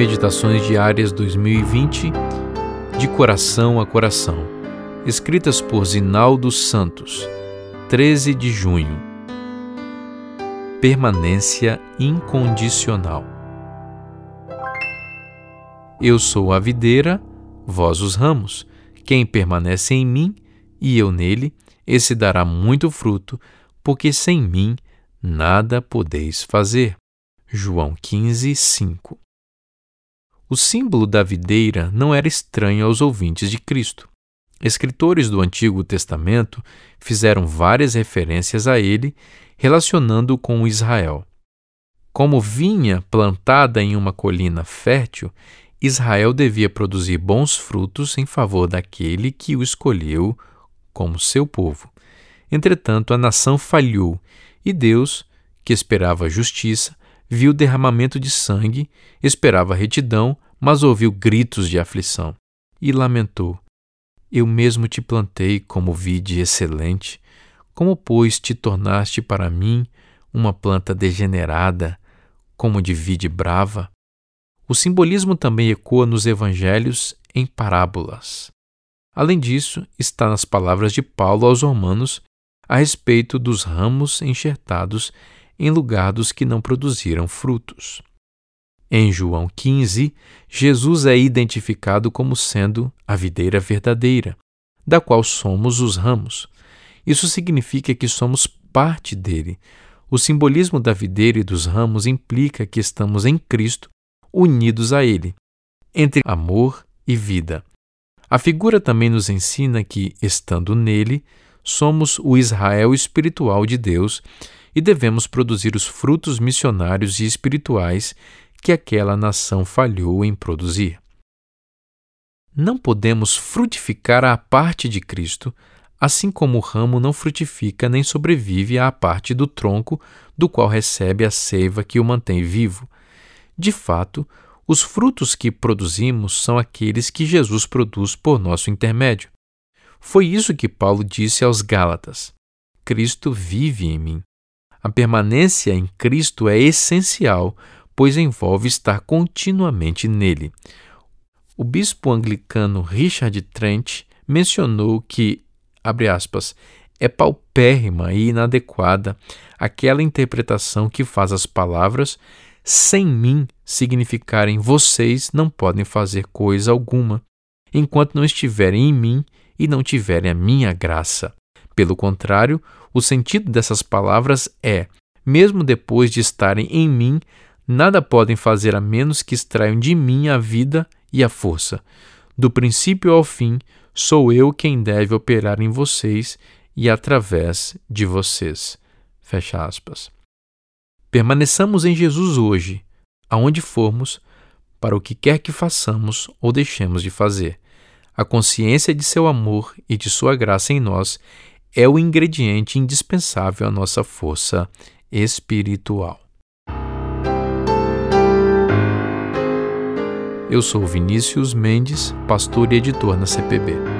Meditações Diárias 2020 De Coração a Coração, escritas por Zinaldo Santos, 13 de junho. Permanência incondicional. Eu sou a videira, vós os ramos. Quem permanece em mim e eu nele, esse dará muito fruto, porque sem mim nada podeis fazer. João 15, 5 O símbolo da videira não era estranho aos ouvintes de Cristo. Escritores do Antigo Testamento fizeram várias referências a ele, relacionando-o com Israel. Como vinha plantada em uma colina fértil, Israel devia produzir bons frutos em favor daquele que o escolheu como seu povo. Entretanto, a nação falhou e Deus, que esperava justiça, viu derramamento de sangue, esperava retidão, mas ouviu gritos de aflição e lamentou: Eu mesmo te plantei como vide excelente, como, pois, te tornaste para mim uma planta degenerada, como de vide brava? O simbolismo também ecoa nos evangelhos em parábolas. Além disso, está nas palavras de Paulo aos Romanos a respeito dos ramos enxertados em lugar dos que não produziram frutos. Em João 15, Jesus é identificado como sendo a videira verdadeira, da qual somos os ramos. Isso significa que somos parte dele. O simbolismo da videira e dos ramos implica que estamos em Cristo, unidos a ele, entre amor e vida. A figura também nos ensina que, estando nele, somos o Israel espiritual de Deus e devemos produzir os frutos missionários e espirituais que aquela nação falhou em produzir. Não podemos frutificar à parte de Cristo, assim como o ramo não frutifica nem sobrevive à parte do tronco do qual recebe a seiva que o mantém vivo. De fato, os frutos que produzimos são aqueles que Jesus produz por nosso intermédio. Foi isso que Paulo disse aos Gálatas: Cristo vive em mim. A permanência em Cristo é essencial, pois envolve estar continuamente nele. O bispo anglicano Richard Trent mencionou que, abre aspas, é paupérrima e inadequada aquela interpretação que faz as palavras sem mim significarem vocês não podem fazer coisa alguma, enquanto não estiverem em mim e não tiverem a minha graça. Pelo contrário, o sentido dessas palavras é: mesmo depois de estarem em mim, nada podem fazer a menos que extraiam de mim a vida e a força. Do princípio ao fim, sou eu quem deve operar em vocês e através de vocês. Fecha aspas. Permaneçamos em Jesus hoje, aonde formos, para o que quer que façamos ou deixemos de fazer. A consciência de seu amor e de sua graça em nós é o ingrediente indispensável à nossa força espiritual. Eu sou Vinícius Mendes, pastor e editor na CPB.